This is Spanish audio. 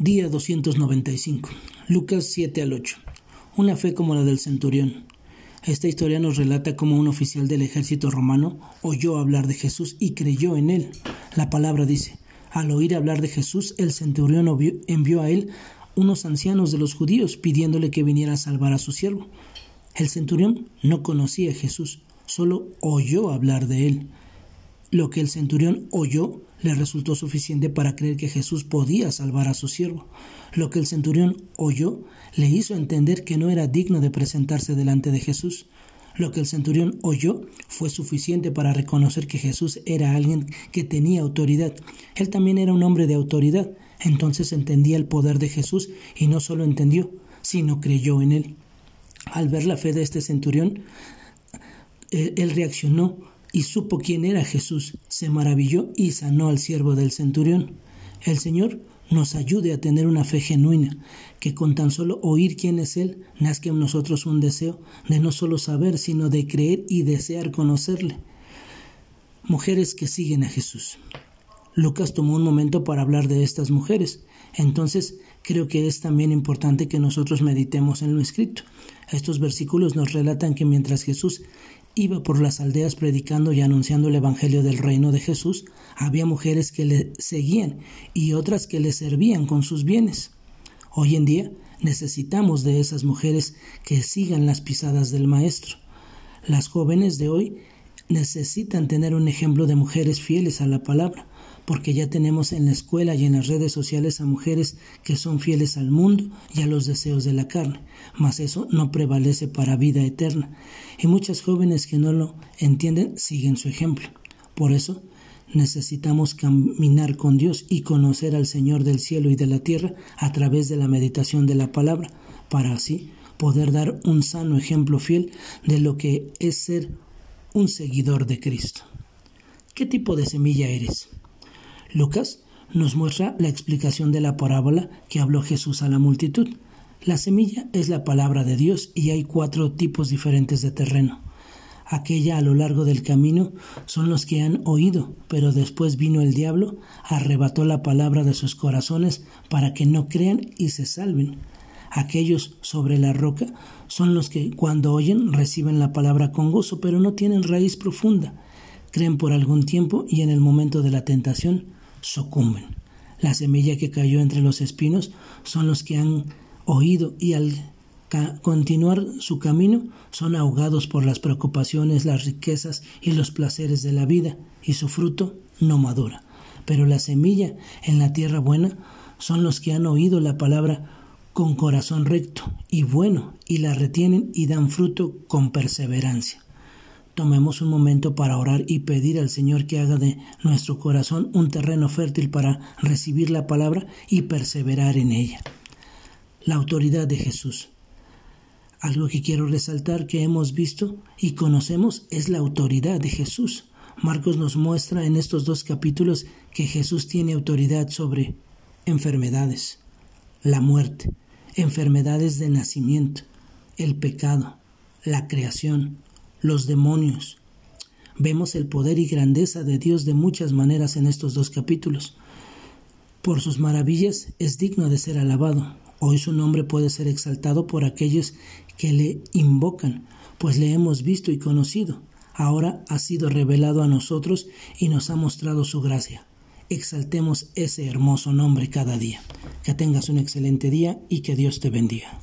Día 295. Lucas 7 al 8. Una fe como la del centurión. Esta historia nos relata cómo un oficial del ejército romano oyó hablar de Jesús y creyó en él. La palabra dice, al oír hablar de Jesús, el centurión envió a él unos ancianos de los judíos pidiéndole que viniera a salvar a su siervo. El centurión no conocía a Jesús, solo oyó hablar de él. Lo que el centurión oyó le resultó suficiente para creer que Jesús podía salvar a su siervo. Lo que el centurión oyó le hizo entender que no era digno de presentarse delante de Jesús. Lo que el centurión oyó fue suficiente para reconocer que Jesús era alguien que tenía autoridad. Él también era un hombre de autoridad. Entonces entendía el poder de Jesús y no solo entendió, sino creyó en él. Al ver la fe de este centurión, eh, él reaccionó y supo quién era Jesús, se maravilló y sanó al siervo del centurión. El Señor nos ayude a tener una fe genuina, que con tan solo oír quién es Él, nazca en nosotros un deseo de no solo saber, sino de creer y desear conocerle. Mujeres que siguen a Jesús. Lucas tomó un momento para hablar de estas mujeres, entonces creo que es también importante que nosotros meditemos en lo escrito. Estos versículos nos relatan que mientras Jesús iba por las aldeas predicando y anunciando el Evangelio del reino de Jesús, había mujeres que le seguían y otras que le servían con sus bienes. Hoy en día necesitamos de esas mujeres que sigan las pisadas del Maestro. Las jóvenes de hoy necesitan tener un ejemplo de mujeres fieles a la palabra, porque ya tenemos en la escuela y en las redes sociales a mujeres que son fieles al mundo y a los deseos de la carne, mas eso no prevalece para vida eterna, y muchas jóvenes que no lo entienden siguen su ejemplo. Por eso necesitamos caminar con Dios y conocer al Señor del cielo y de la tierra a través de la meditación de la palabra, para así poder dar un sano ejemplo fiel de lo que es ser un seguidor de Cristo. ¿Qué tipo de semilla eres? Lucas nos muestra la explicación de la parábola que habló Jesús a la multitud. La semilla es la palabra de Dios y hay cuatro tipos diferentes de terreno. Aquella a lo largo del camino son los que han oído, pero después vino el diablo, arrebató la palabra de sus corazones para que no crean y se salven. Aquellos sobre la roca son los que cuando oyen reciben la palabra con gozo, pero no tienen raíz profunda. Creen por algún tiempo y en el momento de la tentación sucumben. La semilla que cayó entre los espinos son los que han oído y al continuar su camino son ahogados por las preocupaciones, las riquezas y los placeres de la vida y su fruto no madura. Pero la semilla en la tierra buena son los que han oído la palabra con corazón recto y bueno y la retienen y dan fruto con perseverancia. Tomemos un momento para orar y pedir al Señor que haga de nuestro corazón un terreno fértil para recibir la palabra y perseverar en ella. La autoridad de Jesús. Algo que quiero resaltar que hemos visto y conocemos es la autoridad de Jesús. Marcos nos muestra en estos dos capítulos que Jesús tiene autoridad sobre enfermedades, la muerte, enfermedades de nacimiento, el pecado, la creación, los demonios. Vemos el poder y grandeza de Dios de muchas maneras en estos dos capítulos. Por sus maravillas es digno de ser alabado. Hoy su nombre puede ser exaltado por aquellos que le invocan, pues le hemos visto y conocido. Ahora ha sido revelado a nosotros y nos ha mostrado su gracia. Exaltemos ese hermoso nombre cada día. Que tengas un excelente día y que Dios te bendiga.